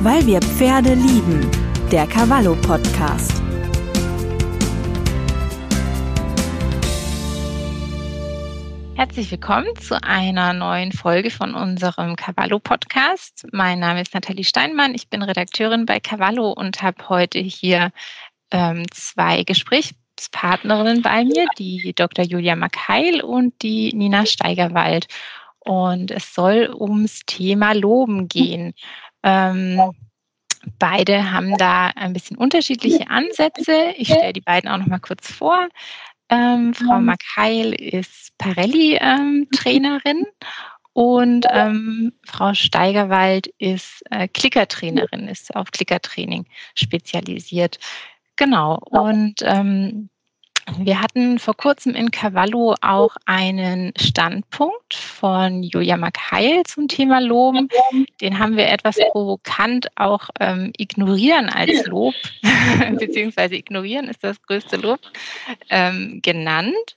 Weil wir Pferde lieben. Der Cavallo Podcast. Herzlich willkommen zu einer neuen Folge von unserem Cavallo Podcast. Mein Name ist Nathalie Steinmann. Ich bin Redakteurin bei Cavallo und habe heute hier ähm, zwei Gesprächspartnerinnen bei mir, die Dr. Julia Makheil und die Nina Steigerwald. Und es soll ums Thema Loben gehen. Ähm, beide haben da ein bisschen unterschiedliche Ansätze. Ich stelle die beiden auch noch mal kurz vor. Ähm, Frau Makheil ist Parelli-Trainerin ähm, und ähm, Frau Steigerwald ist äh, Klickertrainerin, ist auf Klickertraining spezialisiert. Genau. Und ähm, wir hatten vor kurzem in Cavallo auch einen Standpunkt von Julia Makheil zum Thema Loben. Den haben wir etwas provokant auch ähm, ignorieren als Lob, beziehungsweise ignorieren ist das größte Lob, ähm, genannt.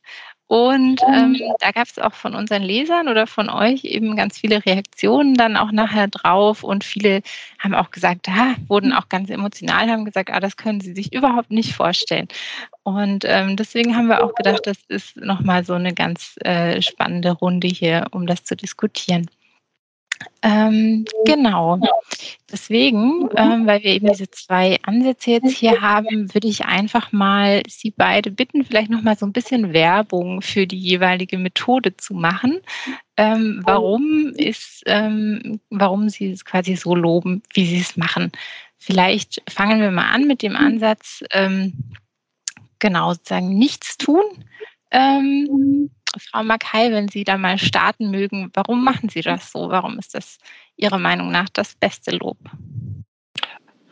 Und ähm, da gab es auch von unseren Lesern oder von euch eben ganz viele Reaktionen dann auch nachher drauf. Und viele haben auch gesagt, ah, wurden auch ganz emotional, haben gesagt, ah, das können sie sich überhaupt nicht vorstellen. Und ähm, deswegen haben wir auch gedacht, das ist nochmal so eine ganz äh, spannende Runde hier, um das zu diskutieren. Ähm, genau. Deswegen, ähm, weil wir eben diese zwei Ansätze jetzt hier haben, würde ich einfach mal Sie beide bitten, vielleicht noch mal so ein bisschen Werbung für die jeweilige Methode zu machen. Ähm, warum ist, ähm, warum Sie es quasi so loben, wie Sie es machen? Vielleicht fangen wir mal an mit dem Ansatz, ähm, genau, sozusagen nichts tun. Frau Mackay, wenn Sie da mal starten mögen, warum machen Sie das so? Warum ist das Ihrer Meinung nach das beste Lob?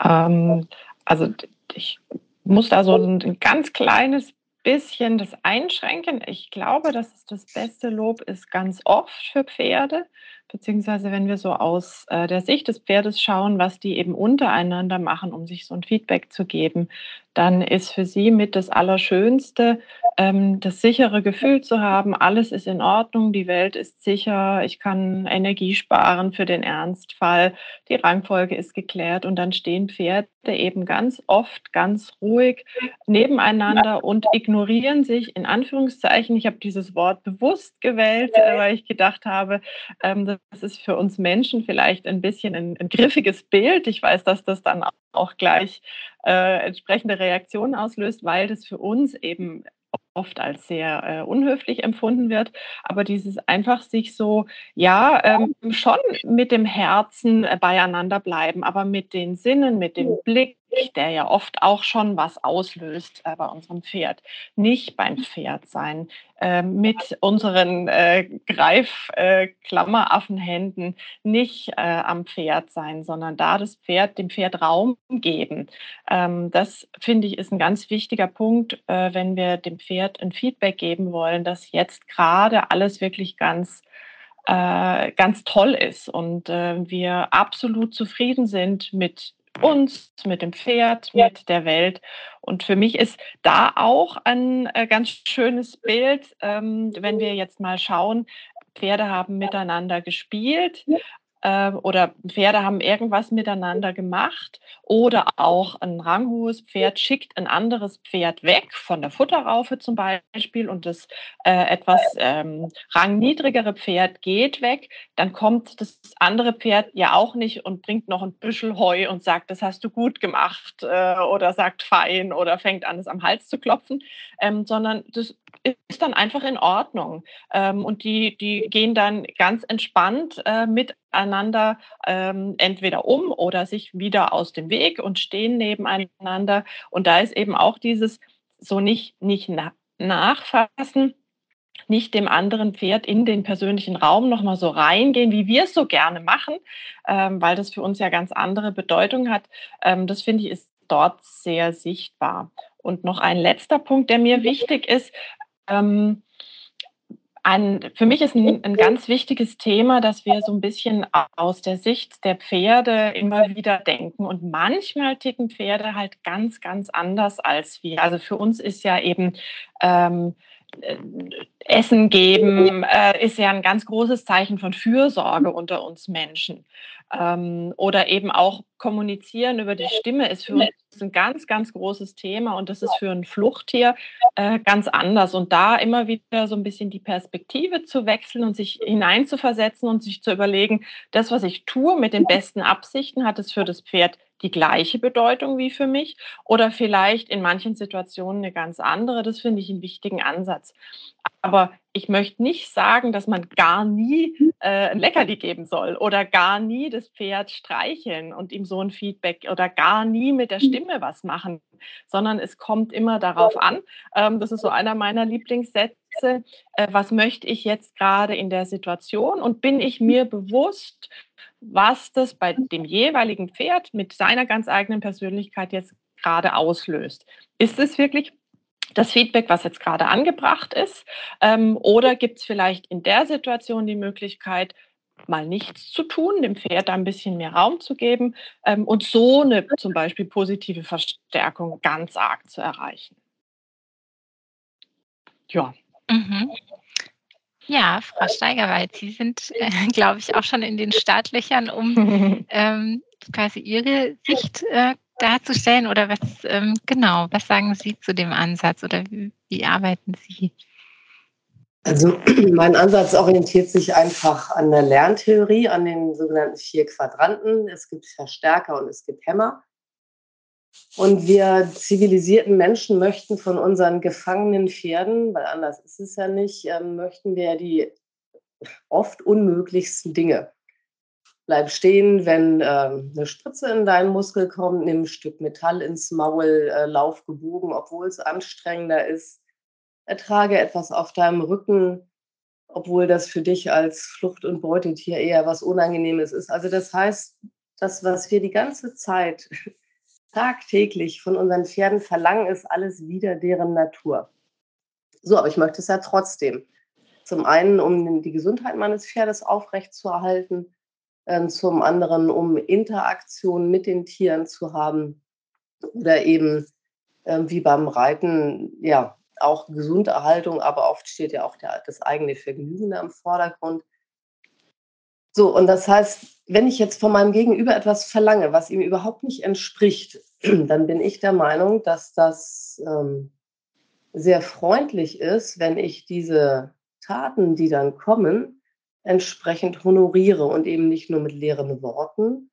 Ähm, also ich muss da so ein ganz kleines bisschen das einschränken. Ich glaube, dass es das beste Lob ist ganz oft für Pferde, beziehungsweise wenn wir so aus äh, der Sicht des Pferdes schauen, was die eben untereinander machen, um sich so ein Feedback zu geben, dann ist für sie mit das Allerschönste, ähm, das sichere Gefühl zu haben, alles ist in Ordnung, die Welt ist sicher, ich kann Energie sparen für den Ernstfall, die Rangfolge ist geklärt und dann stehen Pferde eben ganz oft ganz ruhig nebeneinander und ignorieren sich in Anführungszeichen. Ich habe dieses Wort bewusst gewählt, äh, weil ich gedacht habe, ähm, das ist für uns Menschen vielleicht ein bisschen ein, ein griffiges Bild. Ich weiß, dass das dann auch gleich äh, entsprechende Reaktionen auslöst, weil das für uns eben oft als sehr äh, unhöflich empfunden wird. Aber dieses einfach sich so, ja, ähm, schon mit dem Herzen äh, beieinander bleiben, aber mit den Sinnen, mit dem Blick, der ja oft auch schon was auslöst äh, bei unserem Pferd. Nicht beim Pferd sein, äh, mit unseren äh, Greifklammeraffenhänden, äh, nicht äh, am Pferd sein, sondern da das Pferd, dem Pferd Raum geben. Ähm, das finde ich ist ein ganz wichtiger Punkt, wenn wir dem Pferd ein Feedback geben wollen, dass jetzt gerade alles wirklich ganz ganz toll ist und wir absolut zufrieden sind mit uns, mit dem Pferd, mit der Welt. Und für mich ist da auch ein äh, ganz schönes Bild, ähm, wenn wir jetzt mal schauen, Pferde haben miteinander gespielt äh, oder Pferde haben irgendwas miteinander gemacht oder auch ein ranghohes Pferd schickt ein anderes Pferd weg, von der Futterraufe zum Beispiel, und das äh, etwas ähm, rangniedrigere Pferd geht weg, dann kommt das andere Pferd ja auch nicht und bringt noch ein Büschel Heu und sagt, das hast du gut gemacht äh, oder sagt fein oder fängt an, es am Hals zu klopfen, ähm, sondern das ist dann einfach in Ordnung. Ähm, und die, die gehen dann ganz entspannt äh, miteinander ähm, entweder um oder sich wieder aus dem Weg und stehen nebeneinander. Und da ist eben auch dieses so nicht, nicht na nachfassen, nicht dem anderen Pferd in den persönlichen Raum nochmal so reingehen, wie wir es so gerne machen, ähm, weil das für uns ja ganz andere Bedeutung hat. Ähm, das finde ich ist dort sehr sichtbar. Und noch ein letzter Punkt, der mir wichtig ist, ähm, ein, für mich ist ein, ein, ganz wichtiges Thema, dass wir so ein bisschen aus der Sicht der Pferde immer wieder denken. Und manchmal ticken Pferde halt ganz, ganz anders als wir. Also für uns ist ja eben ähm, äh, Essen geben äh, ist ja ein ganz großes Zeichen von Fürsorge unter uns Menschen. Ähm, oder eben auch kommunizieren über die Stimme ist für uns ein ganz, ganz großes Thema und das ist für ein Fluchttier äh, ganz anders. Und da immer wieder so ein bisschen die Perspektive zu wechseln und sich hineinzuversetzen und sich zu überlegen, das, was ich tue mit den besten Absichten, hat es für das Pferd die gleiche Bedeutung wie für mich oder vielleicht in manchen Situationen eine ganz andere. Das finde ich einen wichtigen Ansatz. Aber ich möchte nicht sagen, dass man gar nie äh, ein Leckerli geben soll oder gar nie das Pferd streicheln und ihm so ein Feedback oder gar nie mit der Stimme was machen, sondern es kommt immer darauf an. Ähm, das ist so einer meiner Lieblingssätze. Äh, was möchte ich jetzt gerade in der Situation und bin ich mir bewusst, was das bei dem jeweiligen Pferd mit seiner ganz eigenen Persönlichkeit jetzt gerade auslöst. Ist es wirklich das Feedback, was jetzt gerade angebracht ist? Ähm, oder gibt es vielleicht in der Situation die Möglichkeit, mal nichts zu tun, dem Pferd ein bisschen mehr Raum zu geben ähm, und so eine zum Beispiel positive Verstärkung ganz arg zu erreichen? Ja. Mhm. Ja, Frau Steigerwald, Sie sind, äh, glaube ich, auch schon in den Startlöchern, um ähm, quasi Ihre Sicht äh, darzustellen. Oder was ähm, genau, was sagen Sie zu dem Ansatz oder wie, wie arbeiten Sie? Also mein Ansatz orientiert sich einfach an der Lerntheorie, an den sogenannten vier Quadranten. Es gibt Verstärker und es gibt Hämmer. Und wir zivilisierten Menschen möchten von unseren gefangenen Pferden, weil anders ist es ja nicht, ähm, möchten wir die oft unmöglichsten Dinge. Bleib stehen, wenn ähm, eine Spritze in deinen Muskel kommt, nimm ein Stück Metall ins Maul, äh, lauf gebogen, obwohl es anstrengender ist. Ertrage etwas auf deinem Rücken, obwohl das für dich als Flucht- und Beutetier eher was Unangenehmes ist. Also das heißt, das, was wir die ganze Zeit tagtäglich von unseren Pferden verlangen, ist alles wieder deren Natur. So, aber ich möchte es ja trotzdem. Zum einen, um die Gesundheit meines Pferdes aufrechtzuerhalten, äh, zum anderen, um Interaktion mit den Tieren zu haben oder eben äh, wie beim Reiten, ja, auch Gesunderhaltung, aber oft steht ja auch das eigene Vergnügen da im Vordergrund. So, und das heißt, wenn ich jetzt von meinem Gegenüber etwas verlange, was ihm überhaupt nicht entspricht, dann bin ich der Meinung, dass das ähm, sehr freundlich ist, wenn ich diese Taten, die dann kommen, entsprechend honoriere und eben nicht nur mit leeren Worten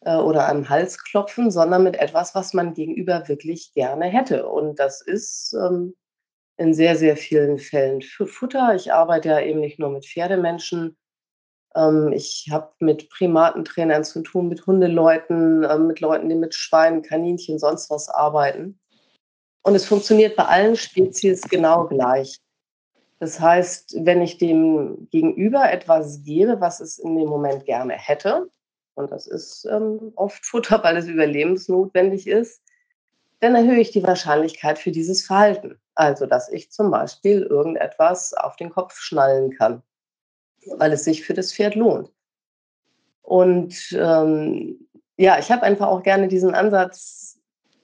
äh, oder einem Halsklopfen, sondern mit etwas, was man gegenüber wirklich gerne hätte. Und das ist ähm, in sehr, sehr vielen Fällen für Futter. Ich arbeite ja eben nicht nur mit Pferdemenschen, ich habe mit Primatentrainern zu tun, mit Hundeleuten, ähm, mit Leuten, die mit Schweinen, Kaninchen, sonst was arbeiten. Und es funktioniert bei allen Spezies genau gleich. Das heißt, wenn ich dem Gegenüber etwas gebe, was es in dem Moment gerne hätte, und das ist ähm, oft Futter, weil es überlebensnotwendig ist, dann erhöhe ich die Wahrscheinlichkeit für dieses Verhalten. Also, dass ich zum Beispiel irgendetwas auf den Kopf schnallen kann weil es sich für das Pferd lohnt. Und ähm, ja, ich habe einfach auch gerne diesen Ansatz,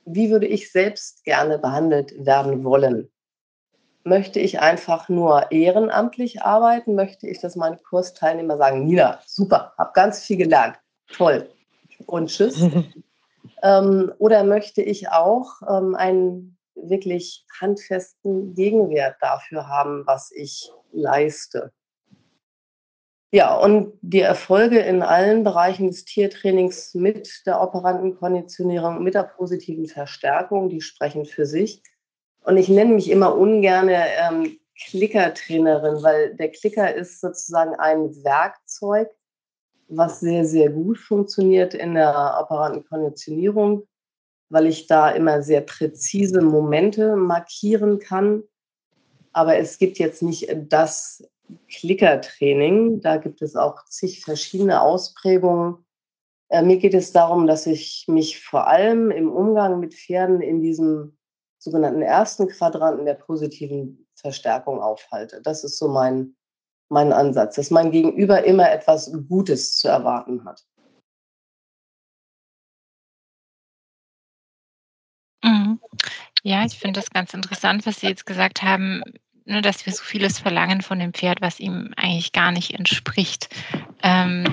wie würde ich selbst gerne behandelt werden wollen? Möchte ich einfach nur ehrenamtlich arbeiten? Möchte ich, dass meine Kursteilnehmer sagen, Nina, super, habe ganz viel gelernt, toll und tschüss? ähm, oder möchte ich auch ähm, einen wirklich handfesten Gegenwert dafür haben, was ich leiste? Ja, und die Erfolge in allen Bereichen des Tiertrainings mit der operanten Konditionierung, mit der positiven Verstärkung, die sprechen für sich. Und ich nenne mich immer ungern ähm, Klickertrainerin, weil der Klicker ist sozusagen ein Werkzeug, was sehr, sehr gut funktioniert in der operanten Konditionierung, weil ich da immer sehr präzise Momente markieren kann. Aber es gibt jetzt nicht das Klickertraining. Da gibt es auch zig verschiedene Ausprägungen. Äh, mir geht es darum, dass ich mich vor allem im Umgang mit Pferden in diesem sogenannten ersten Quadranten der positiven Verstärkung aufhalte. Das ist so mein, mein Ansatz, dass mein Gegenüber immer etwas Gutes zu erwarten hat. Mhm. Ja, ich finde das ganz interessant, was Sie jetzt gesagt haben ne, dass wir so vieles verlangen von dem Pferd, was ihm eigentlich gar nicht entspricht. Ähm,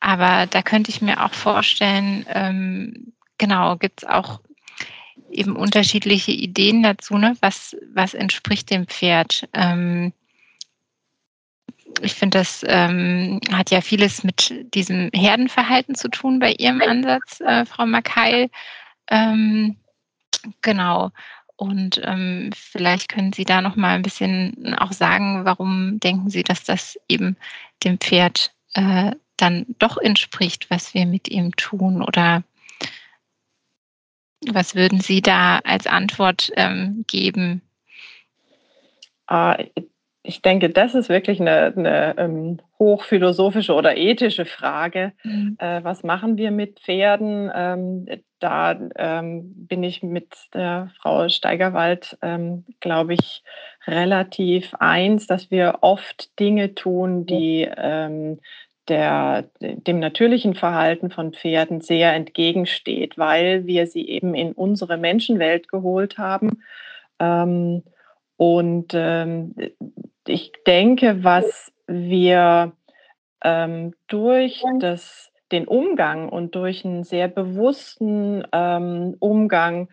aber da könnte ich mir auch vorstellen, ähm, genau, gibt es auch eben unterschiedliche Ideen dazu, ne? was, was entspricht dem Pferd. Ähm, ich finde, das ähm, hat ja vieles mit diesem Herdenverhalten zu tun bei Ihrem Ansatz, äh, Frau Mackay. Ähm, genau. Und ähm, vielleicht können Sie da noch mal ein bisschen auch sagen, warum denken Sie, dass das eben dem Pferd äh, dann doch entspricht, was wir mit ihm tun? Oder was würden Sie da als Antwort ähm, geben? Ah, ich denke, das ist wirklich eine, eine ähm, hochphilosophische oder ethische Frage. Mhm. Äh, was machen wir mit Pferden? Ähm, da ähm, bin ich mit der Frau Steigerwald, ähm, glaube ich, relativ eins, dass wir oft Dinge tun, die ähm, der, dem natürlichen Verhalten von Pferden sehr entgegensteht, weil wir sie eben in unsere Menschenwelt geholt haben. Ähm, und ähm, ich denke, was wir ähm, durch das, den Umgang und durch einen sehr bewussten ähm, Umgang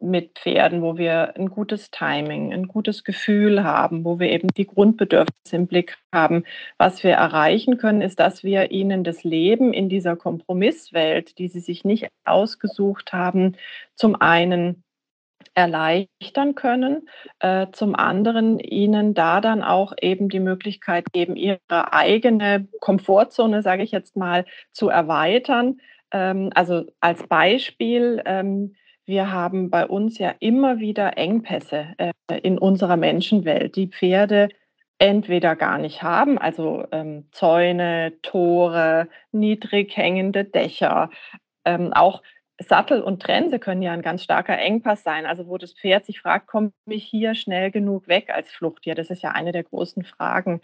mit Pferden, wo wir ein gutes Timing, ein gutes Gefühl haben, wo wir eben die Grundbedürfnisse im Blick haben. Was wir erreichen können, ist, dass wir ihnen das Leben in dieser Kompromisswelt, die sie sich nicht ausgesucht haben, zum einen erleichtern können, äh, zum anderen ihnen da dann auch eben die Möglichkeit geben, ihre eigene Komfortzone, sage ich jetzt mal, zu erweitern. Ähm, also als Beispiel, ähm, wir haben bei uns ja immer wieder Engpässe äh, in unserer Menschenwelt, die Pferde entweder gar nicht haben, also ähm, Zäune, Tore, niedrig hängende Dächer, ähm, auch Sattel und Trense können ja ein ganz starker Engpass sein. Also wo das Pferd sich fragt, komme ich hier schnell genug weg als Fluchttier? Das ist ja eine der großen Fragen.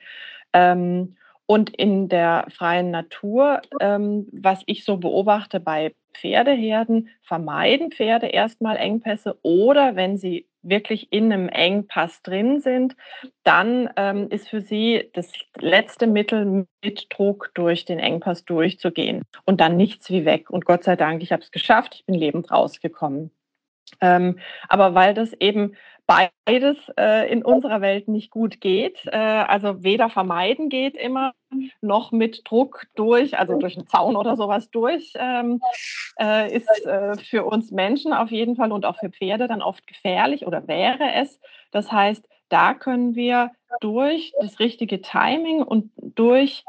Ähm, und in der freien Natur, ähm, was ich so beobachte bei Pferdeherden, vermeiden Pferde erstmal Engpässe oder wenn sie wirklich in einem Engpass drin sind, dann ähm, ist für sie das letzte Mittel, mit Druck durch den Engpass durchzugehen und dann nichts wie weg. Und Gott sei Dank, ich habe es geschafft, ich bin lebend rausgekommen. Ähm, aber weil das eben beides äh, in unserer Welt nicht gut geht, äh, also weder vermeiden geht immer, noch mit Druck durch, also durch einen Zaun oder sowas durch, ähm, äh, ist äh, für uns Menschen auf jeden Fall und auch für Pferde dann oft gefährlich oder wäre es. Das heißt, da können wir durch das richtige Timing und durch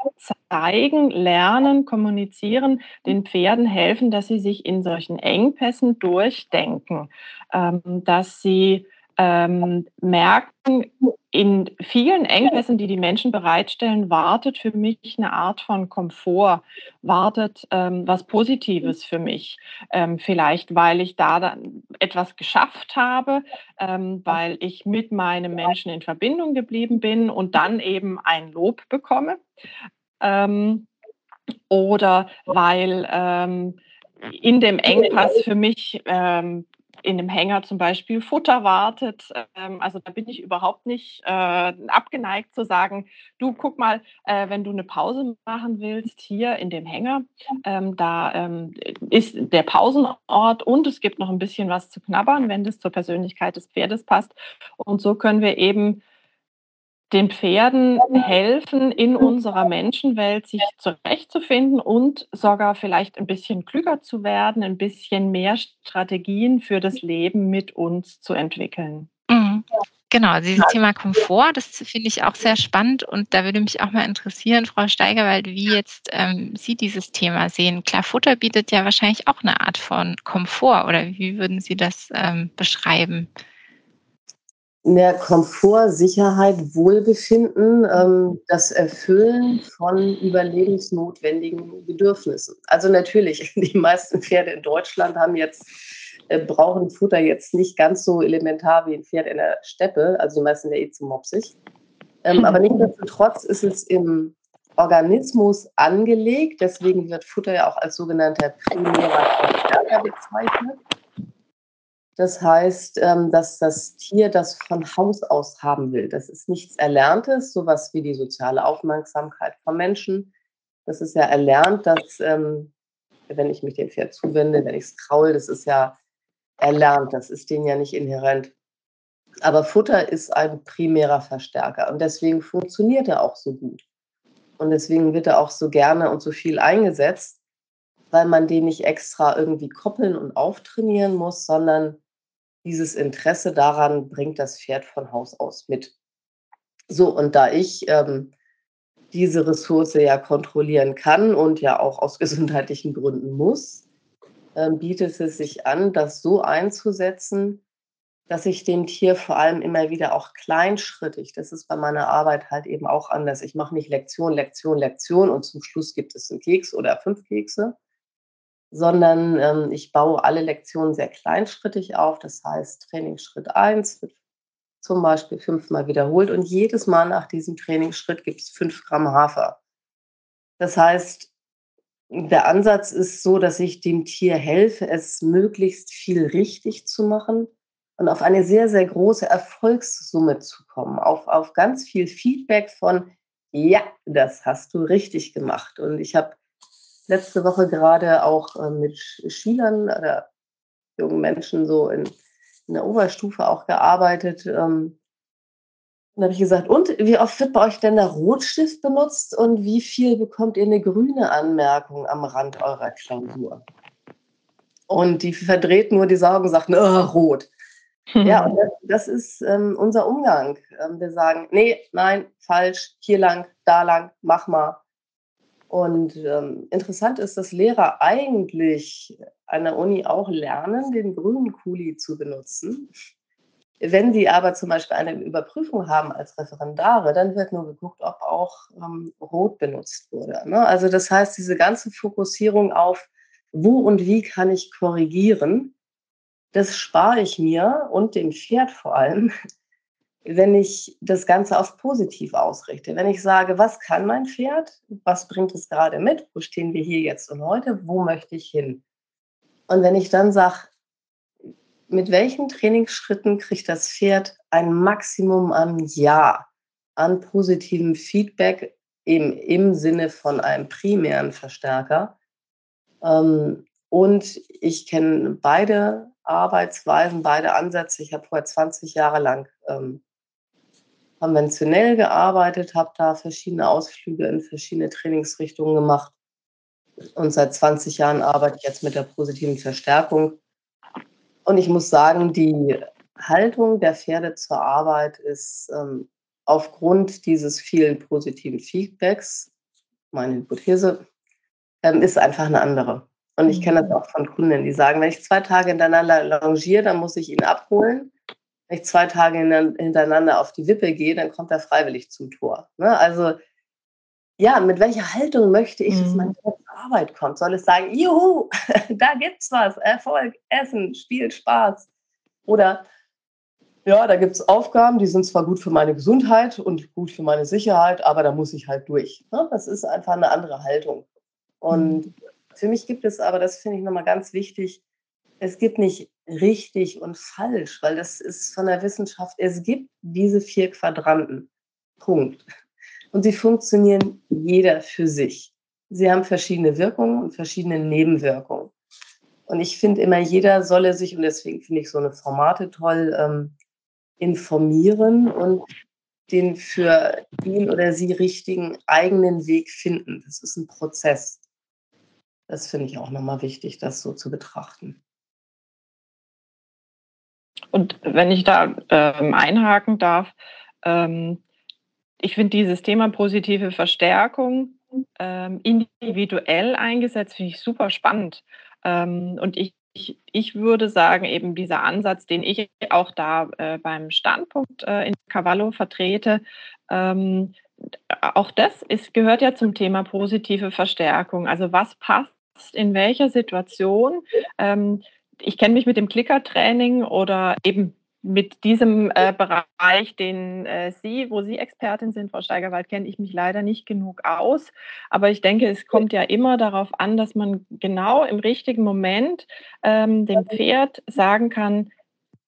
Zeigen, Lernen, Kommunizieren den Pferden helfen, dass sie sich in solchen Engpässen durchdenken, ähm, dass sie ähm, merken, in vielen Engpässen, die die Menschen bereitstellen, wartet für mich eine Art von Komfort, wartet ähm, was Positives für mich. Ähm, vielleicht, weil ich da dann etwas geschafft habe, ähm, weil ich mit meinem Menschen in Verbindung geblieben bin und dann eben ein Lob bekomme. Ähm, oder weil ähm, in dem Engpass für mich ähm, in dem Hänger zum Beispiel Futter wartet. Ähm, also da bin ich überhaupt nicht äh, abgeneigt zu sagen, du guck mal, äh, wenn du eine Pause machen willst, hier in dem Hänger, ähm, da ähm, ist der Pausenort und es gibt noch ein bisschen was zu knabbern, wenn das zur Persönlichkeit des Pferdes passt. Und so können wir eben den Pferden helfen, in unserer Menschenwelt sich zurechtzufinden und sogar vielleicht ein bisschen klüger zu werden, ein bisschen mehr Strategien für das Leben mit uns zu entwickeln. Mhm. Genau, dieses Thema Komfort, das finde ich auch sehr spannend und da würde mich auch mal interessieren, Frau Steigerwald, wie jetzt ähm, Sie dieses Thema sehen. Klar, Futter bietet ja wahrscheinlich auch eine Art von Komfort oder wie würden Sie das ähm, beschreiben? Mehr Komfort, Sicherheit, Wohlbefinden, ähm, das Erfüllen von überlebensnotwendigen Bedürfnissen. Also natürlich, die meisten Pferde in Deutschland haben jetzt äh, brauchen Futter jetzt nicht ganz so elementar wie ein Pferd in der Steppe, also die meisten ja eh zu mopsig. Ähm, aber nichtsdestotrotz ist es im Organismus angelegt, deswegen wird Futter ja auch als sogenannter primärer Verstärker bezeichnet. Das heißt, ähm, dass das Tier das von Haus aus haben will. Das ist nichts Erlerntes, sowas wie die soziale Aufmerksamkeit von Menschen. Das ist ja erlernt, dass ähm, wenn ich mich dem Pferd zuwende, wenn ich es kraul, das ist ja erlernt, das ist denen ja nicht inhärent. Aber Futter ist ein primärer Verstärker und deswegen funktioniert er auch so gut. Und deswegen wird er auch so gerne und so viel eingesetzt, weil man den nicht extra irgendwie koppeln und auftrainieren muss, sondern dieses Interesse daran bringt das Pferd von Haus aus mit. So, und da ich ähm, diese Ressource ja kontrollieren kann und ja auch aus gesundheitlichen Gründen muss, ähm, bietet es sich an, das so einzusetzen, dass ich dem Tier vor allem immer wieder auch kleinschrittig, das ist bei meiner Arbeit halt eben auch anders. Ich mache nicht Lektion, Lektion, Lektion und zum Schluss gibt es einen Keks oder fünf Kekse, sondern ähm, ich baue alle Lektionen sehr kleinschrittig auf. Das heißt, Trainingsschritt 1 wird zum Beispiel fünfmal wiederholt und jedes Mal nach diesem Trainingsschritt gibt es fünf Gramm Hafer. Das heißt, der Ansatz ist so, dass ich dem Tier helfe, es möglichst viel richtig zu machen und auf eine sehr, sehr große Erfolgssumme zu kommen, auf, auf ganz viel Feedback von, ja, das hast du richtig gemacht. Und ich habe letzte Woche gerade auch äh, mit Schülern oder jungen Menschen so in, in der Oberstufe auch gearbeitet. Ähm, und habe ich gesagt, und wie oft wird bei euch denn der Rotstift benutzt und wie viel bekommt ihr eine grüne Anmerkung am Rand eurer Klausur? Und die verdreht nur die Augen und sagt, oh, rot. Ja, und das, das ist ähm, unser Umgang. Ähm, wir sagen, nee, nein, falsch, hier lang, da lang, mach mal. Und ähm, interessant ist, dass Lehrer eigentlich an der Uni auch lernen, den grünen Kuli zu benutzen. Wenn Sie aber zum Beispiel eine Überprüfung haben als Referendare, dann wird nur geguckt, ob auch ähm, Rot benutzt wurde. Ne? Also das heißt, diese ganze Fokussierung auf, wo und wie kann ich korrigieren, das spare ich mir und dem Pferd vor allem, wenn ich das Ganze auf positiv ausrichte. Wenn ich sage, was kann mein Pferd, was bringt es gerade mit, wo stehen wir hier jetzt und heute, wo möchte ich hin? Und wenn ich dann sage, mit welchen Trainingsschritten kriegt das Pferd ein Maximum an Ja, an positivem Feedback im, im Sinne von einem primären Verstärker. Ähm, und ich kenne beide Arbeitsweisen, beide Ansätze. Ich habe vorher 20 Jahre lang ähm, konventionell gearbeitet, habe da verschiedene Ausflüge in verschiedene Trainingsrichtungen gemacht. Und seit 20 Jahren arbeite ich jetzt mit der positiven Verstärkung und ich muss sagen, die Haltung der Pferde zur Arbeit ist ähm, aufgrund dieses vielen positiven Feedbacks, meine Hypothese, ähm, ist einfach eine andere. Und ich kenne das auch von Kunden, die sagen, wenn ich zwei Tage hintereinander longiere, dann muss ich ihn abholen. Wenn ich zwei Tage hintereinander auf die Wippe gehe, dann kommt er freiwillig zum Tor. Ne? Also ja, mit welcher Haltung möchte ich, dass mein Pferd zur Arbeit kommt? Soll es sagen, juhu, da gibt's was, Erfolg, Essen, Spiel, Spaß? Oder ja, da gibt es Aufgaben, die sind zwar gut für meine Gesundheit und gut für meine Sicherheit, aber da muss ich halt durch. Ne? Das ist einfach eine andere Haltung. Und mhm. für mich gibt es aber, das finde ich nochmal ganz wichtig, es gibt nicht richtig und falsch, weil das ist von der Wissenschaft, es gibt diese vier Quadranten. Punkt. Und sie funktionieren jeder für sich. Sie haben verschiedene Wirkungen und verschiedene Nebenwirkungen. Und ich finde immer, jeder solle sich, und deswegen finde ich so eine Formate toll, ähm, informieren und den für ihn oder sie richtigen eigenen Weg finden. Das ist ein Prozess. Das finde ich auch nochmal wichtig, das so zu betrachten. Und wenn ich da ähm, einhaken darf, ähm, ich finde dieses Thema positive Verstärkung ähm, individuell eingesetzt, finde ich super spannend. Ähm, und ich, ich, ich, würde sagen, eben dieser Ansatz, den ich auch da äh, beim Standpunkt äh, in Cavallo vertrete, ähm, auch das ist, gehört ja zum Thema positive Verstärkung. Also was passt in welcher Situation? Ähm, ich kenne mich mit dem Klickertraining oder eben mit diesem äh, Bereich, den äh, Sie, wo Sie Expertin sind, Frau Steigerwald, kenne ich mich leider nicht genug aus. Aber ich denke, es kommt ja immer darauf an, dass man genau im richtigen Moment ähm, dem Pferd sagen kann,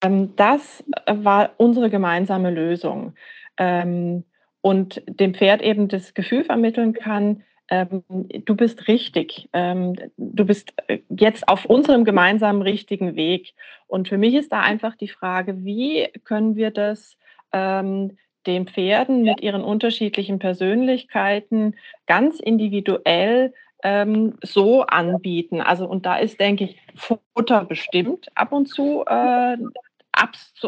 ähm, das war unsere gemeinsame Lösung. Ähm, und dem Pferd eben das Gefühl vermitteln kann, ähm, du bist richtig, ähm, du bist äh, jetzt auf unserem gemeinsamen richtigen Weg. Und für mich ist da einfach die Frage, wie können wir das ähm, den Pferden mit ihren unterschiedlichen Persönlichkeiten ganz individuell ähm, so anbieten. Also und da ist, denke ich, Futter bestimmt ab und zu äh,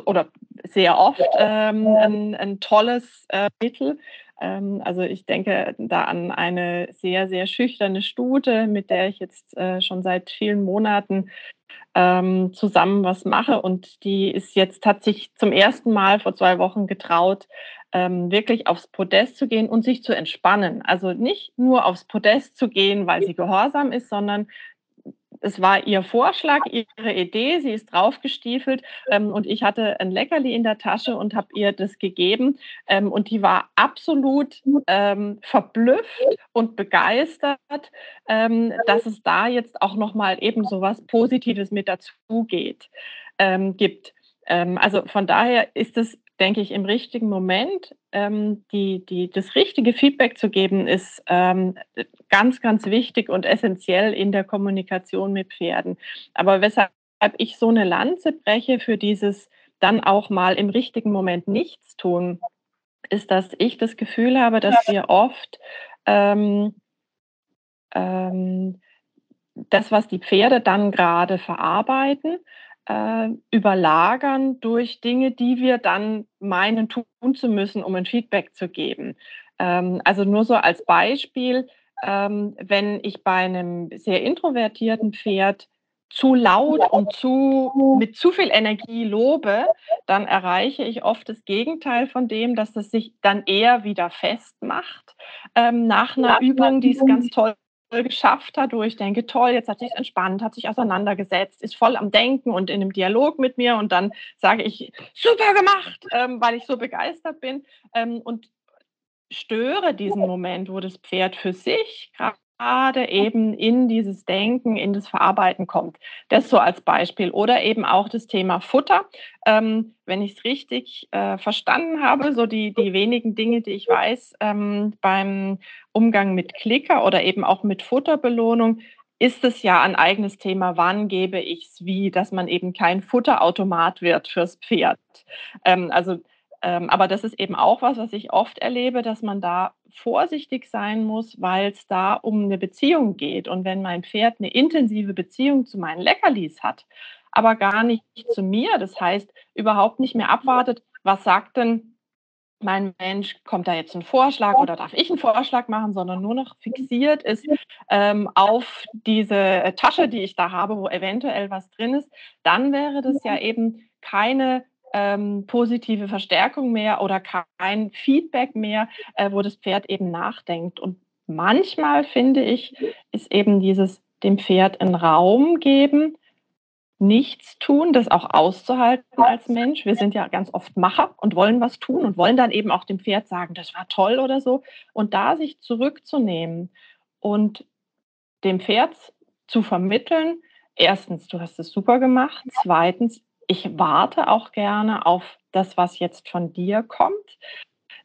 oder sehr oft ähm, ein, ein, tolles äh, Mittel. Ähm, also ich denke da an eine sehr, sehr schüchterne Stute, mit der ich jetzt äh, schon seit vielen Monaten ähm, zusammen was mache. Und die ist jetzt, hat sich zum ersten Mal vor zwei Wochen getraut, ähm, wirklich aufs Podest zu gehen und sich zu entspannen. Also nicht nur aufs Podest zu gehen, weil sie gehorsam ist, sondern es war ihr Vorschlag, ihre Idee, sie ist draufgestiefelt ähm, und ich hatte ein Leckerli in der Tasche und habe ihr das gegeben ähm, und die war absolut ähm, verblüfft und begeistert, ähm, dass es da jetzt auch nochmal eben so was Positives mit dazu geht, ähm, gibt. Ähm, also von daher ist es denke ich, im richtigen Moment ähm, die, die, das richtige Feedback zu geben, ist ähm, ganz, ganz wichtig und essentiell in der Kommunikation mit Pferden. Aber weshalb ich so eine Lanze breche für dieses dann auch mal im richtigen Moment nichts tun, ist, dass ich das Gefühl habe, dass wir oft ähm, ähm das, was die Pferde dann gerade verarbeiten, äh, überlagern durch Dinge, die wir dann meinen tun zu müssen, um ein Feedback zu geben. Ähm, also nur so als Beispiel, ähm, wenn ich bei einem sehr introvertierten Pferd zu laut und zu, mit zu viel Energie lobe, dann erreiche ich oft das Gegenteil von dem, dass es sich dann eher wieder festmacht. Ähm, nach einer Übung, die ist ganz toll geschafft hat, wo ich denke, toll, jetzt hat sich entspannt, hat sich auseinandergesetzt, ist voll am Denken und in einem Dialog mit mir und dann sage ich, super gemacht, ähm, weil ich so begeistert bin ähm, und störe diesen Moment, wo das Pferd für sich gerade eben in dieses Denken, in das Verarbeiten kommt. Das so als Beispiel. Oder eben auch das Thema Futter. Ähm, wenn ich es richtig äh, verstanden habe, so die, die wenigen Dinge, die ich weiß ähm, beim Umgang mit Klicker oder eben auch mit Futterbelohnung, ist es ja ein eigenes Thema, wann gebe ich es wie, dass man eben kein Futterautomat wird fürs Pferd. Ähm, also aber das ist eben auch was, was ich oft erlebe, dass man da vorsichtig sein muss, weil es da um eine Beziehung geht. Und wenn mein Pferd eine intensive Beziehung zu meinen Leckerlis hat, aber gar nicht zu mir, das heißt überhaupt nicht mehr abwartet, was sagt denn mein Mensch, kommt da jetzt ein Vorschlag oder darf ich einen Vorschlag machen, sondern nur noch fixiert ist ähm, auf diese Tasche, die ich da habe, wo eventuell was drin ist, dann wäre das ja eben keine ähm, positive Verstärkung mehr oder kein Feedback mehr, äh, wo das Pferd eben nachdenkt. Und manchmal finde ich, ist eben dieses dem Pferd einen Raum geben, nichts tun, das auch auszuhalten als Mensch. Wir sind ja ganz oft Macher und wollen was tun und wollen dann eben auch dem Pferd sagen, das war toll oder so. Und da sich zurückzunehmen und dem Pferd zu vermitteln, erstens, du hast es super gemacht, zweitens, ich warte auch gerne auf das, was jetzt von dir kommt.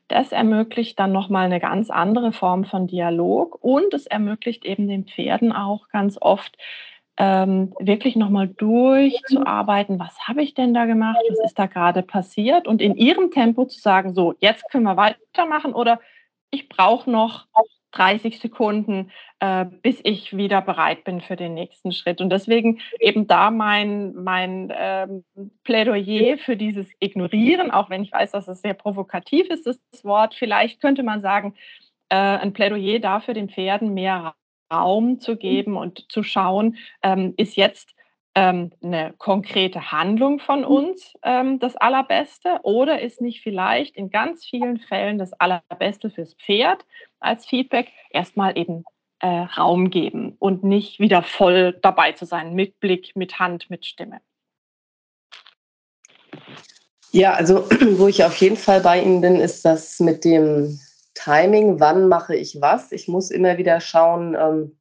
Das ermöglicht dann nochmal eine ganz andere Form von Dialog und es ermöglicht eben den Pferden auch ganz oft, ähm, wirklich nochmal durchzuarbeiten, was habe ich denn da gemacht, was ist da gerade passiert? Und in ihrem Tempo zu sagen, so, jetzt können wir weitermachen oder ich brauche noch 30 Sekunden, äh, bis ich wieder bereit bin für den nächsten Schritt. Und deswegen eben da mein, mein ähm, Plädoyer für dieses Ignorieren, auch wenn ich weiß, dass es sehr provokativ ist, das Wort. Vielleicht könnte man sagen, äh, ein Plädoyer dafür, den Pferden mehr Raum zu geben und zu schauen, ähm, ist jetzt ähm, eine konkrete Handlung von mhm. uns ähm, das Allerbeste oder ist nicht vielleicht in ganz vielen Fällen das Allerbeste fürs Pferd als Feedback erstmal eben äh, Raum geben und nicht wieder voll dabei zu sein mit Blick, mit Hand, mit Stimme. Ja, also wo ich auf jeden Fall bei Ihnen bin, ist das mit dem Timing, wann mache ich was. Ich muss immer wieder schauen, ähm,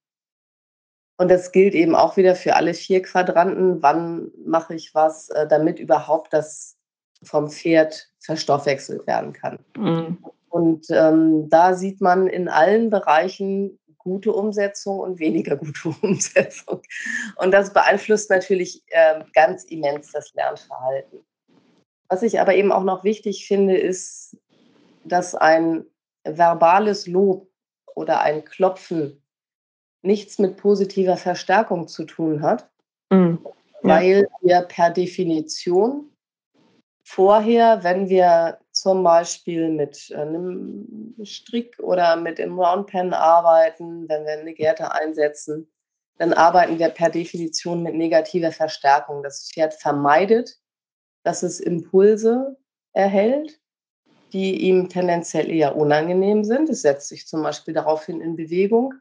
Und das gilt eben auch wieder für alle vier Quadranten. Wann mache ich was, äh, damit überhaupt das vom Pferd verstoffwechselt werden kann. Mhm. Und ähm, da sieht man in allen Bereichen gute Umsetzung und weniger gute Umsetzung. Und das beeinflusst natürlich äh, ganz immens das Lernverhalten. Was ich aber eben auch noch wichtig finde, ist, dass ein verbales Lob oder ein Klopfen nichts mit positiver Verstärkung zu tun hat, mhm. ja. weil wir per Definition vorher, wenn wir zum Beispiel mit einem Strick oder mit dem Roundpen arbeiten, wenn wir eine Gerte einsetzen, dann arbeiten wir per Definition mit negativer Verstärkung. Das Pferd vermeidet, dass es Impulse erhält, die ihm tendenziell eher unangenehm sind. Es setzt sich zum Beispiel daraufhin in Bewegung.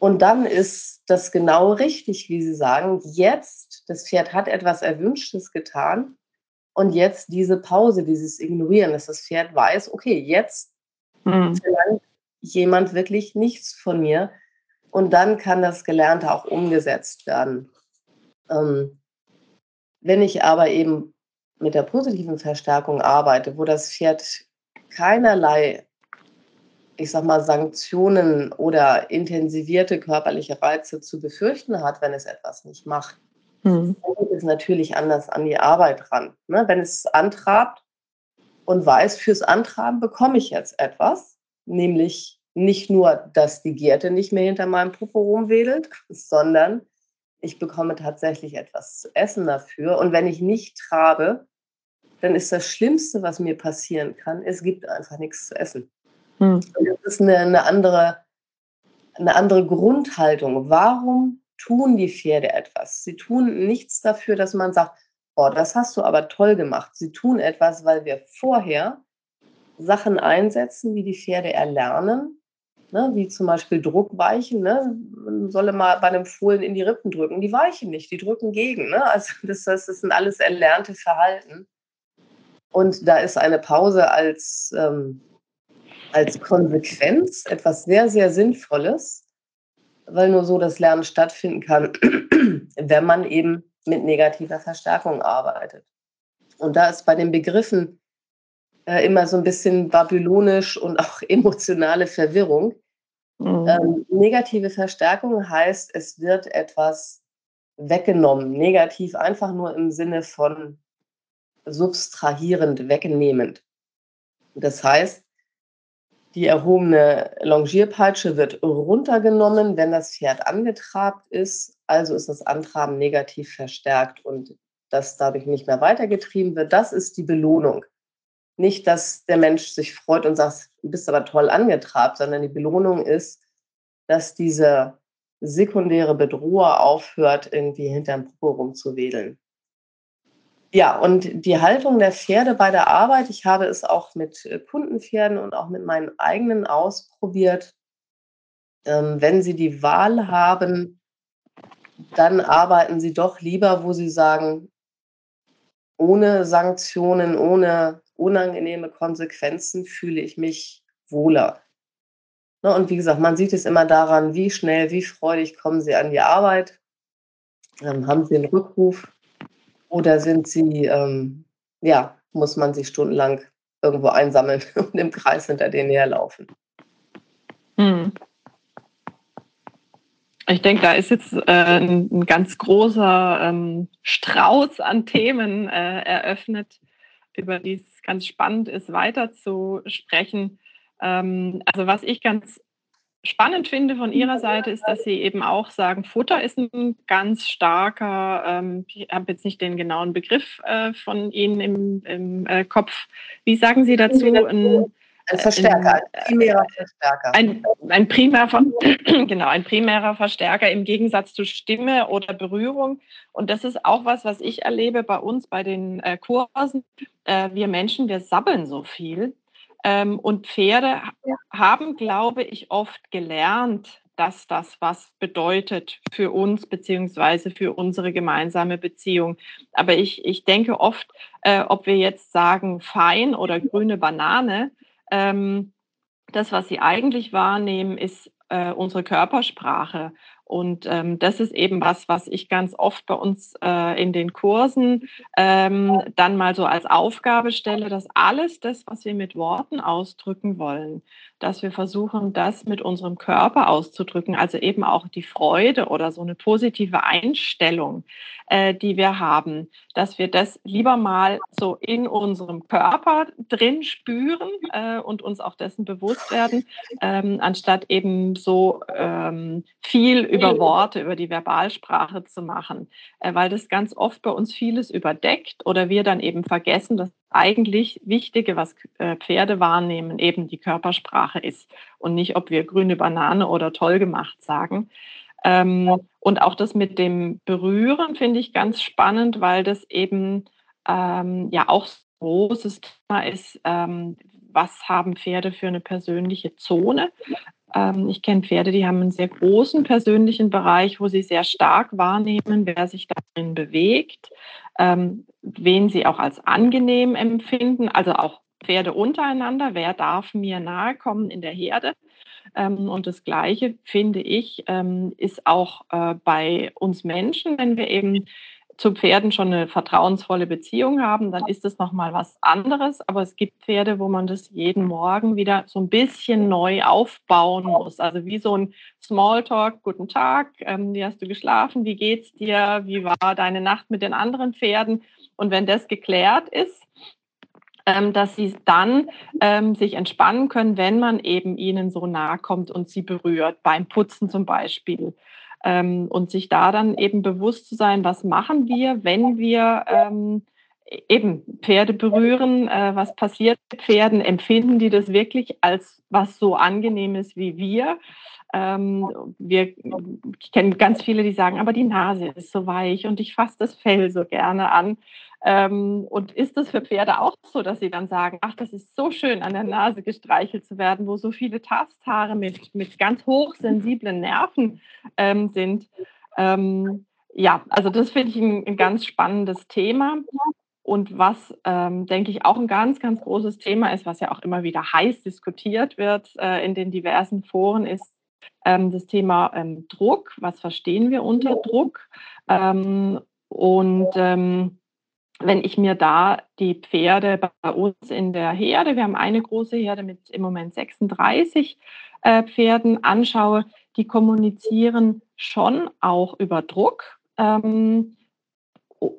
Und dann ist das genau richtig, wie Sie sagen. Jetzt, das Pferd hat etwas Erwünschtes getan und jetzt diese Pause, dieses Ignorieren, dass das Pferd weiß, okay, jetzt mhm. verlangt jemand wirklich nichts von mir. Und dann kann das Gelernte auch umgesetzt werden. Ähm, wenn ich aber eben mit der positiven Verstärkung arbeite, wo das Pferd keinerlei, ich sag mal, Sanktionen oder intensivierte körperliche Reize zu befürchten hat, wenn es etwas nicht macht, hm. Dann geht es natürlich anders an die Arbeit ran. Ne? Wenn es antrabt und weiß, fürs Antraben bekomme ich jetzt etwas, nämlich nicht nur, dass die Gerte nicht mehr hinter meinem Popo rumwedelt, sondern ich bekomme tatsächlich etwas zu essen dafür. Und wenn ich nicht trabe, dann ist das Schlimmste, was mir passieren kann, es gibt einfach nichts zu essen. Hm. das ist eine, eine, andere, eine andere Grundhaltung. Warum tun die Pferde etwas. Sie tun nichts dafür, dass man sagt, oh, das hast du aber toll gemacht. Sie tun etwas, weil wir vorher Sachen einsetzen, wie die Pferde erlernen, ne, wie zum Beispiel Druckweichen. Ne? Man solle mal bei einem Fohlen in die Rippen drücken. Die weichen nicht, die drücken gegen. Ne? Also das, das sind alles erlernte Verhalten. Und da ist eine Pause als, ähm, als Konsequenz etwas sehr, sehr Sinnvolles weil nur so das Lernen stattfinden kann, wenn man eben mit negativer Verstärkung arbeitet. Und da ist bei den Begriffen äh, immer so ein bisschen babylonisch und auch emotionale Verwirrung. Mhm. Ähm, negative Verstärkung heißt, es wird etwas weggenommen. Negativ einfach nur im Sinne von subtrahierend, wegnehmend. Das heißt, die erhobene Longierpeitsche wird runtergenommen, wenn das Pferd angetrabt ist. Also ist das Antraben negativ verstärkt und das dadurch nicht mehr weitergetrieben wird. Das ist die Belohnung. Nicht, dass der Mensch sich freut und sagt, du bist aber toll angetrabt, sondern die Belohnung ist, dass diese sekundäre Bedroher aufhört, irgendwie hinterm Popo rumzuwedeln. Ja, und die Haltung der Pferde bei der Arbeit, ich habe es auch mit äh, Kundenpferden und auch mit meinen eigenen ausprobiert. Ähm, wenn sie die Wahl haben, dann arbeiten sie doch lieber, wo sie sagen, ohne Sanktionen, ohne unangenehme Konsequenzen fühle ich mich wohler. Ne, und wie gesagt, man sieht es immer daran, wie schnell, wie freudig kommen sie an die Arbeit. Ähm, haben sie einen Rückruf, oder sind sie, ähm, ja, muss man sich stundenlang irgendwo einsammeln und im Kreis hinter denen herlaufen? Hm. Ich denke, da ist jetzt äh, ein, ein, ganz großer ähm, Strauß an Themen äh, eröffnet, über die es ganz spannend ist, weiter zu sprechen. Ähm, also was ich ganz spannend finde von Ihrer Seite ist, dass Sie eben auch sagen, Futter ist ein ganz starker, ähm, ich habe jetzt nicht den genauen Begriff äh, von Ihnen im, im äh, Kopf. Wie sagen Sie dazu? Ein, ein Verstärker, ein primärer Verstärker. Ein, ein, primär, genau, ein primärer Verstärker im Gegensatz zu Stimme oder Berührung. Und das ist auch was, was ich erlebe bei uns bei den äh, Kursen. Äh, wir Menschen, wir sabbeln so viel. Ähm, und Pferde haben, glaube ich, oft gelernt, dass das was bedeutet für uns beziehungsweise für unsere gemeinsame Beziehung. Aber ich, ich denke oft, äh, ob wir jetzt sagen fein oder grüne Banane, ähm, das, was sie eigentlich wahrnehmen, ist äh, unsere Körpersprache. Und ähm, das ist eben was, was ich ganz oft bei uns äh, in den Kursen ähm, dann mal so als Aufgabe stelle, dass alles das, was wir mit Worten ausdrücken wollen, dass wir versuchen, das mit unserem Körper auszudrücken, also eben auch die Freude oder so eine positive Einstellung, äh, die wir haben, dass wir das lieber mal so in unserem Körper drin spüren äh, und uns auch dessen bewusst werden, ähm, anstatt eben so ähm, viel über Worte, über die Verbalsprache zu machen, äh, weil das ganz oft bei uns vieles überdeckt oder wir dann eben vergessen, dass eigentlich Wichtige, was äh, Pferde wahrnehmen, eben die Körpersprache ist und nicht, ob wir grüne Banane oder toll gemacht sagen. Ähm, und auch das mit dem Berühren finde ich ganz spannend, weil das eben ähm, ja auch ein großes Thema ist. Ähm, was haben Pferde für eine persönliche Zone? Ähm, ich kenne Pferde, die haben einen sehr großen persönlichen Bereich, wo sie sehr stark wahrnehmen, wer sich darin bewegt, ähm, wen sie auch als angenehm empfinden, also auch Pferde untereinander, wer darf mir nahe kommen in der Herde. Ähm, und das Gleiche, finde ich, ist auch äh, bei uns Menschen, wenn wir eben zu Pferden schon eine vertrauensvolle Beziehung haben, dann ist das nochmal was anderes. Aber es gibt Pferde, wo man das jeden Morgen wieder so ein bisschen neu aufbauen muss. Also wie so ein Smalltalk, guten Tag, ähm, wie hast du geschlafen, wie geht's dir, wie war deine Nacht mit den anderen Pferden? Und wenn das geklärt ist, ähm, dass sie dann ähm, sich entspannen können, wenn man eben ihnen so nahe kommt und sie berührt, beim Putzen zum Beispiel und sich da dann eben bewusst zu sein, was machen wir, wenn wir ähm, eben Pferde berühren, äh, was passiert mit Pferden, empfinden die das wirklich als was so angenehmes wie wir? Ähm, wir kennen ganz viele, die sagen, aber die Nase ist so weich und ich fasse das Fell so gerne an. Ähm, und ist es für Pferde auch so, dass sie dann sagen, ach, das ist so schön, an der Nase gestreichelt zu werden, wo so viele Tasthaare mit, mit ganz hochsensiblen Nerven ähm, sind? Ähm, ja, also das finde ich ein, ein, ganz spannendes Thema. Und was, ähm, denke ich, auch ein ganz, ganz großes Thema ist, was ja auch immer wieder heiß diskutiert wird äh, in den diversen Foren, ist ähm, das Thema ähm, Druck. Was verstehen wir unter Druck? und wenn ich mir da die Pferde bei uns in der Herde, wir haben eine große Herde mit im Moment 36 äh, Pferden anschaue, die kommunizieren schon auch über Druck. Ähm,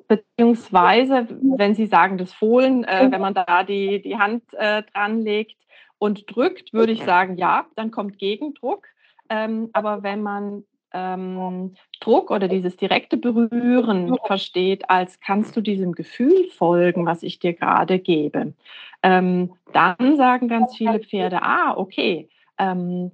beziehungsweise, wenn Sie sagen, das Fohlen, äh, wenn man da die, die Hand äh, dran legt und drückt, würde ich sagen, ja, dann kommt Gegendruck. Ähm, aber wenn man ähm, Druck oder dieses direkte Berühren versteht, als kannst du diesem Gefühl folgen, was ich dir gerade gebe, ähm, dann sagen ganz viele Pferde, ah, okay, ähm,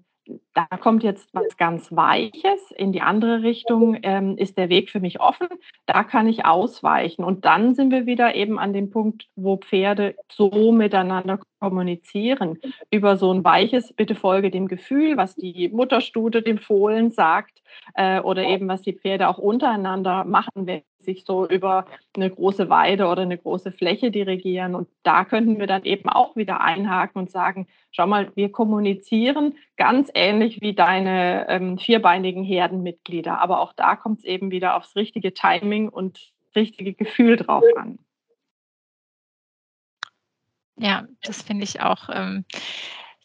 da kommt jetzt was ganz Weiches in die andere Richtung, ähm, ist der Weg für mich offen, da kann ich ausweichen. Und dann sind wir wieder eben an dem Punkt, wo Pferde so miteinander kommunizieren, über so ein weiches, bitte folge dem Gefühl, was die Mutterstute dem Fohlen sagt, äh, oder eben was die Pferde auch untereinander machen, wenn sich so über eine große Weide oder eine große Fläche dirigieren. Und da könnten wir dann eben auch wieder einhaken und sagen, schau mal, wir kommunizieren ganz ähnlich wie deine ähm, vierbeinigen Herdenmitglieder. Aber auch da kommt es eben wieder aufs richtige Timing und richtige Gefühl drauf an. Ja, das finde ich auch ähm,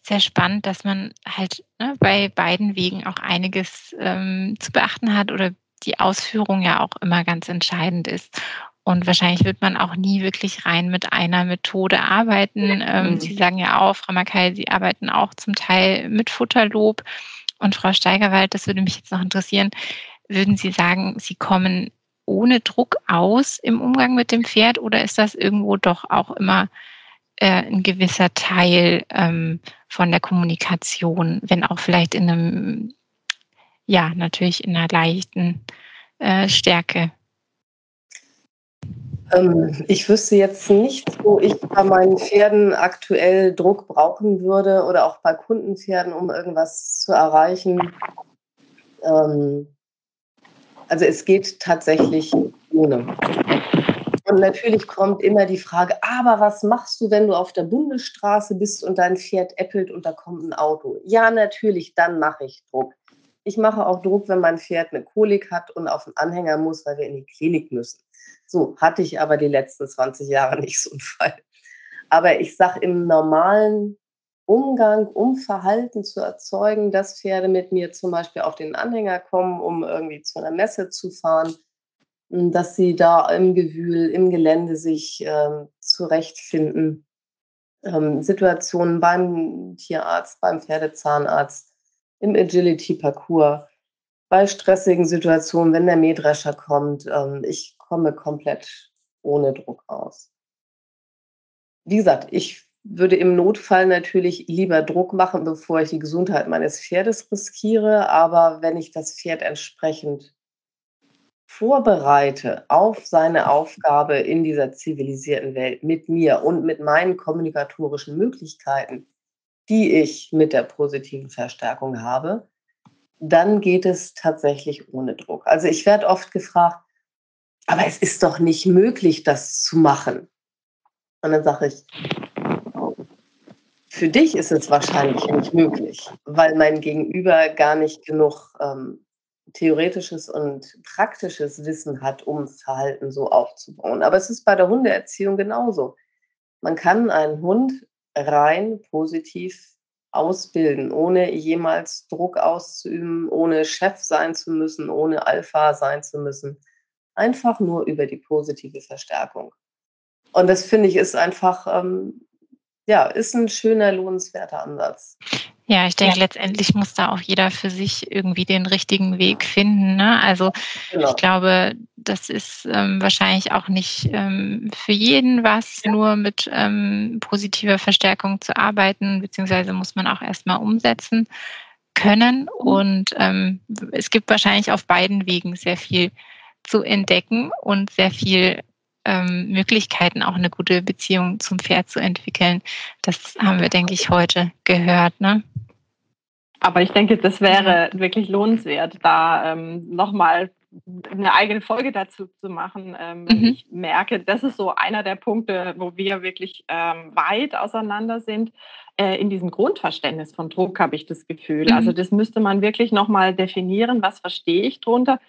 sehr spannend, dass man halt ne, bei beiden Wegen auch einiges ähm, zu beachten hat oder die Ausführung ja auch immer ganz entscheidend ist. Und wahrscheinlich wird man auch nie wirklich rein mit einer Methode arbeiten. Ähm, mhm. Sie sagen ja auch, Frau Mackay, Sie arbeiten auch zum Teil mit Futterlob. Und Frau Steigerwald, das würde mich jetzt noch interessieren, würden Sie sagen, Sie kommen ohne Druck aus im Umgang mit dem Pferd oder ist das irgendwo doch auch immer äh, ein gewisser Teil ähm, von der Kommunikation, wenn auch vielleicht in einem ja, natürlich in einer leichten äh, Stärke. Ähm, ich wüsste jetzt nicht, wo ich bei meinen Pferden aktuell Druck brauchen würde oder auch bei Kundenpferden, um irgendwas zu erreichen. Ähm, also es geht tatsächlich ohne. Und natürlich kommt immer die Frage, aber was machst du, wenn du auf der Bundesstraße bist und dein Pferd äppelt und da kommt ein Auto? Ja, natürlich, dann mache ich Druck. Ich mache auch Druck, wenn mein Pferd eine Kolik hat und auf den Anhänger muss, weil wir in die Klinik müssen. So hatte ich aber die letzten 20 Jahre nicht so einen Fall. Aber ich sage im normalen Umgang, um Verhalten zu erzeugen, dass Pferde mit mir zum Beispiel auf den Anhänger kommen, um irgendwie zu einer Messe zu fahren, dass sie da im Gewühl, im Gelände sich ähm, zurechtfinden. Ähm, Situationen beim Tierarzt, beim Pferdezahnarzt, im Agility-Parcours, bei stressigen Situationen, wenn der Mähdrescher kommt. Ähm, ich komme komplett ohne Druck aus. Wie gesagt, ich würde im Notfall natürlich lieber Druck machen, bevor ich die Gesundheit meines Pferdes riskiere. Aber wenn ich das Pferd entsprechend vorbereite auf seine Aufgabe in dieser zivilisierten Welt mit mir und mit meinen kommunikatorischen Möglichkeiten, die ich mit der positiven Verstärkung habe, dann geht es tatsächlich ohne Druck. Also ich werde oft gefragt, aber es ist doch nicht möglich, das zu machen. Und dann sage ich, für dich ist es wahrscheinlich nicht möglich, weil mein Gegenüber gar nicht genug ähm, theoretisches und praktisches Wissen hat, um Verhalten so aufzubauen. Aber es ist bei der Hundeerziehung genauso. Man kann einen Hund rein positiv ausbilden, ohne jemals Druck auszuüben, ohne Chef sein zu müssen, ohne Alpha sein zu müssen. Einfach nur über die positive Verstärkung. Und das finde ich ist einfach ähm, ja, ist ein schöner, lohnenswerter Ansatz. Ja, ich denke, ja. letztendlich muss da auch jeder für sich irgendwie den richtigen Weg finden. Ne? Also genau. ich glaube, das ist ähm, wahrscheinlich auch nicht ähm, für jeden was, ja. nur mit ähm, positiver Verstärkung zu arbeiten, beziehungsweise muss man auch erstmal umsetzen können. Mhm. Und ähm, es gibt wahrscheinlich auf beiden Wegen sehr viel zu entdecken und sehr viel ähm, Möglichkeiten, auch eine gute Beziehung zum Pferd zu entwickeln. Das haben wir, denke ich, heute gehört. Ne? Aber ich denke, das wäre wirklich lohnenswert, da ähm, nochmal eine eigene Folge dazu zu machen. Ähm, mhm. Ich merke, das ist so einer der Punkte, wo wir wirklich ähm, weit auseinander sind. Äh, in diesem Grundverständnis von Druck habe ich das Gefühl. Mhm. Also das müsste man wirklich nochmal definieren. Was verstehe ich drunter?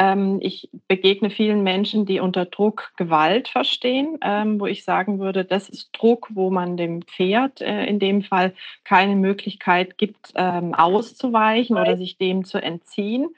Ähm, ich begegne vielen Menschen, die unter Druck Gewalt verstehen, ähm, wo ich sagen würde, das ist Druck, wo man dem Pferd äh, in dem Fall keine Möglichkeit gibt, ähm, auszuweichen oder sich dem zu entziehen.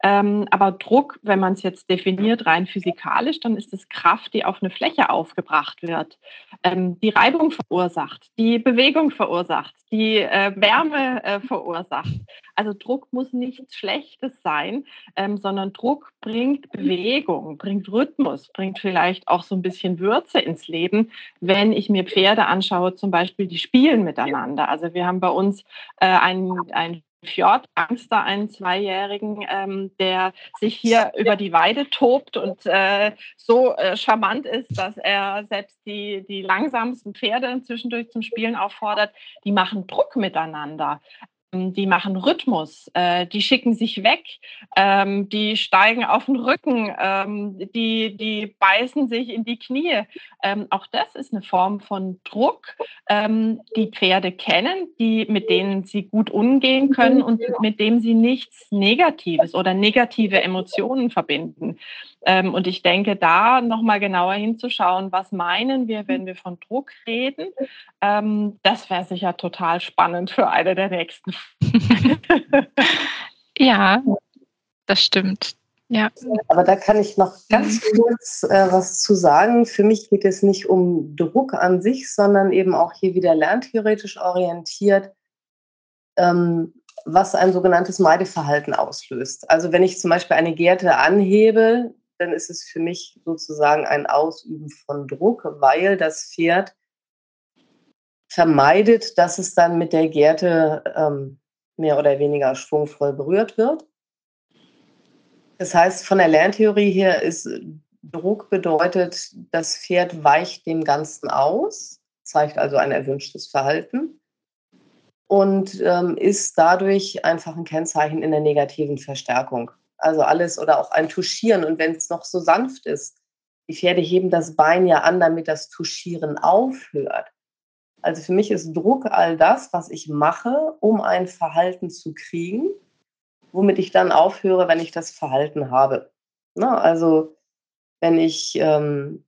aber Druck, wenn man es jetzt definiert, rein physikalisch, dann ist es Kraft, die auf eine Fläche aufgebracht wird, die Reibung verursacht, die Bewegung verursacht, die äh, Wärme äh, verursacht. Also Druck muss nichts Schlechtes sein, sondern Druck bringt Bewegung, bringt Rhythmus, bringt vielleicht auch so ein bisschen Würze ins Leben. Wenn ich mir Pferde anschaue, zum Beispiel, die spielen miteinander. Also wir haben bei uns äh, einen, einen Fjordangster, einen Zweijährigen, ähm, der sich hier über die Weide tobt und äh, so äh, charmant ist, dass er selbst die, die langsamsten Pferde zwischendurch zum Spielen auffordert. Die machen Druck miteinander. Die machen Rhythmus, äh, die schicken sich weg, ähm, die steigen auf den Rücken, ähm, die, die beißen sich in die Knie. Ähm, auch das ist eine Form von Druck, ähm, die Pferde kennen, die, mit denen sie gut umgehen können und mit dem sie nichts Negatives oder negative Emotionen verbinden. Ähm, und ich denke, da nochmal genauer hinzuschauen, was meinen wir, wenn wir von Druck reden, ähm, das wäre sicher total spannend für eine der nächsten. ja, das stimmt. Ja. Aber da kann ich noch ganz mhm. kurz äh, was zu sagen. Für mich geht es nicht um Druck an sich, sondern eben auch hier wieder lerntheoretisch orientiert, ähm, was ein sogenanntes Meideverhalten auslöst. Also wenn ich zum Beispiel eine Gerte anhebe, dann ist es für mich sozusagen ein Ausüben von Druck, weil das Pferd vermeidet, dass es dann mit der Gerte ähm, mehr oder weniger schwungvoll berührt wird. Das heißt, von der Lerntheorie her ist Druck bedeutet, das Pferd weicht dem Ganzen aus, zeigt also ein erwünschtes Verhalten und ähm, ist dadurch einfach ein Kennzeichen in der negativen Verstärkung. Also alles oder auch ein Tuschieren. Und wenn es noch so sanft ist, die Pferde heben das Bein ja an, damit das Tuschieren aufhört. Also für mich ist Druck all das, was ich mache, um ein Verhalten zu kriegen, womit ich dann aufhöre, wenn ich das Verhalten habe. Na, also wenn ich ähm,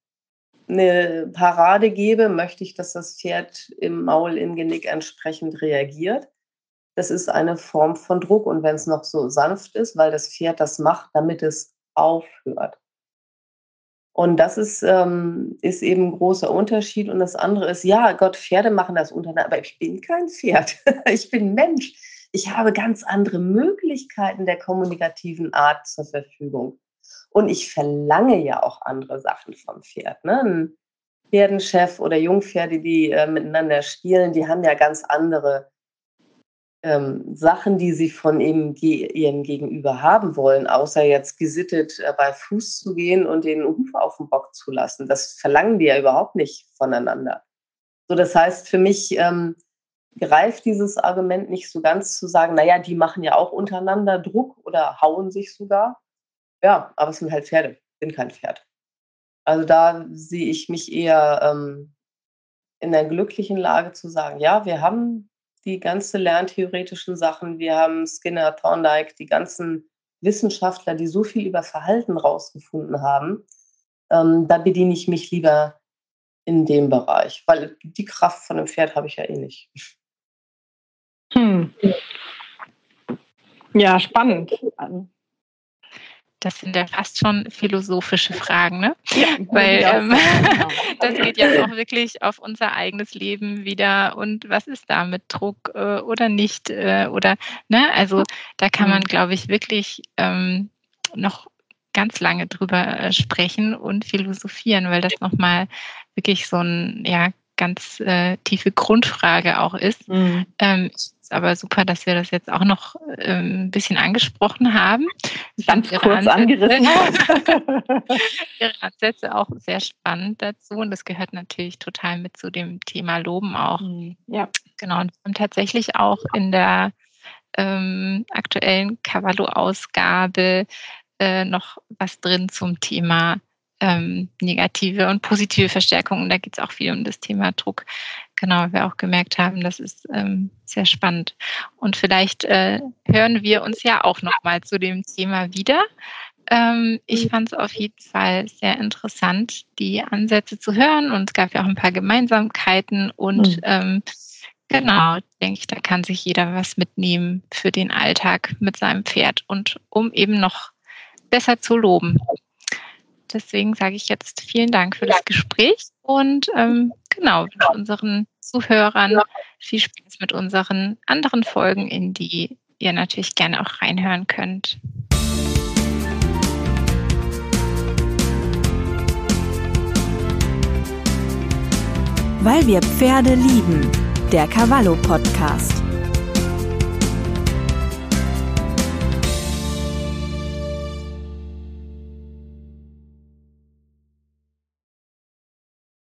eine Parade gebe, möchte ich, dass das Pferd im Maul, im Genick entsprechend reagiert. Das ist eine Form von Druck und wenn es noch so sanft ist, weil das Pferd das macht, damit es aufhört. Und das ist, ähm, ist eben ein großer Unterschied. Und das andere ist, ja, Gott, Pferde machen das untereinander, aber ich bin kein Pferd. ich bin Mensch. Ich habe ganz andere Möglichkeiten der kommunikativen Art zur Verfügung. Und ich verlange ja auch andere Sachen vom Pferd. Ne? Ein Pferdenchef oder Jungpferde, die äh, miteinander spielen, die haben ja ganz andere ähm, Sachen, die sie von eben ge ihren Gegenüber haben wollen, außer jetzt gesittet äh, bei Fuß zu gehen und den Huf auf den Bock zu lassen. Das verlangen die ja überhaupt nicht voneinander. So, das heißt, für mich ähm, greift dieses Argument nicht so ganz zu sagen, naja, die machen ja auch untereinander Druck oder hauen sich sogar. Ja, aber es sind halt Pferde. Bin kein Pferd. Also da sehe ich mich eher ähm, in der glücklichen Lage zu sagen, ja, wir haben die ganzen lerntheoretischen Sachen, wir haben Skinner, Thorndike, die ganzen Wissenschaftler, die so viel über Verhalten rausgefunden haben. Ähm, da bediene ich mich lieber in dem Bereich, weil die Kraft von einem Pferd habe ich ja eh nicht. Hm. Ja, spannend. Das sind ja fast schon philosophische Fragen, ne? Ja, Weil ähm, genau. das geht ja auch wirklich auf unser eigenes Leben wieder und was ist da mit Druck äh, oder nicht äh, oder ne? Also da kann man, mhm. glaube ich, wirklich ähm, noch ganz lange drüber äh, sprechen und philosophieren, weil das nochmal wirklich so ein ja ganz äh, tiefe Grundfrage auch ist. Mhm. Ähm, ist aber super, dass wir das jetzt auch noch ähm, ein bisschen angesprochen haben. Ganz kurz Ansätze, angerissen. ihre Ansätze auch sehr spannend dazu und das gehört natürlich total mit zu dem Thema Loben auch. Mhm. Ja. Genau, und tatsächlich auch in der ähm, aktuellen Cavallo-Ausgabe äh, noch was drin zum Thema ähm, negative und positive Verstärkung. da geht es auch viel um das Thema Druck. Genau, wir auch gemerkt haben, das ist ähm, sehr spannend. Und vielleicht äh, hören wir uns ja auch noch mal zu dem Thema wieder. Ähm, ich mhm. fand es auf jeden Fall sehr interessant, die Ansätze zu hören. Und es gab ja auch ein paar Gemeinsamkeiten. Und mhm. ähm, genau, denke ich, da kann sich jeder was mitnehmen für den Alltag mit seinem Pferd und um eben noch besser zu loben. Deswegen sage ich jetzt vielen Dank für das Gespräch und ähm, genau, wünsche unseren Zuhörern viel Spaß mit unseren anderen Folgen, in die ihr natürlich gerne auch reinhören könnt. Weil wir Pferde lieben. Der Cavallo Podcast.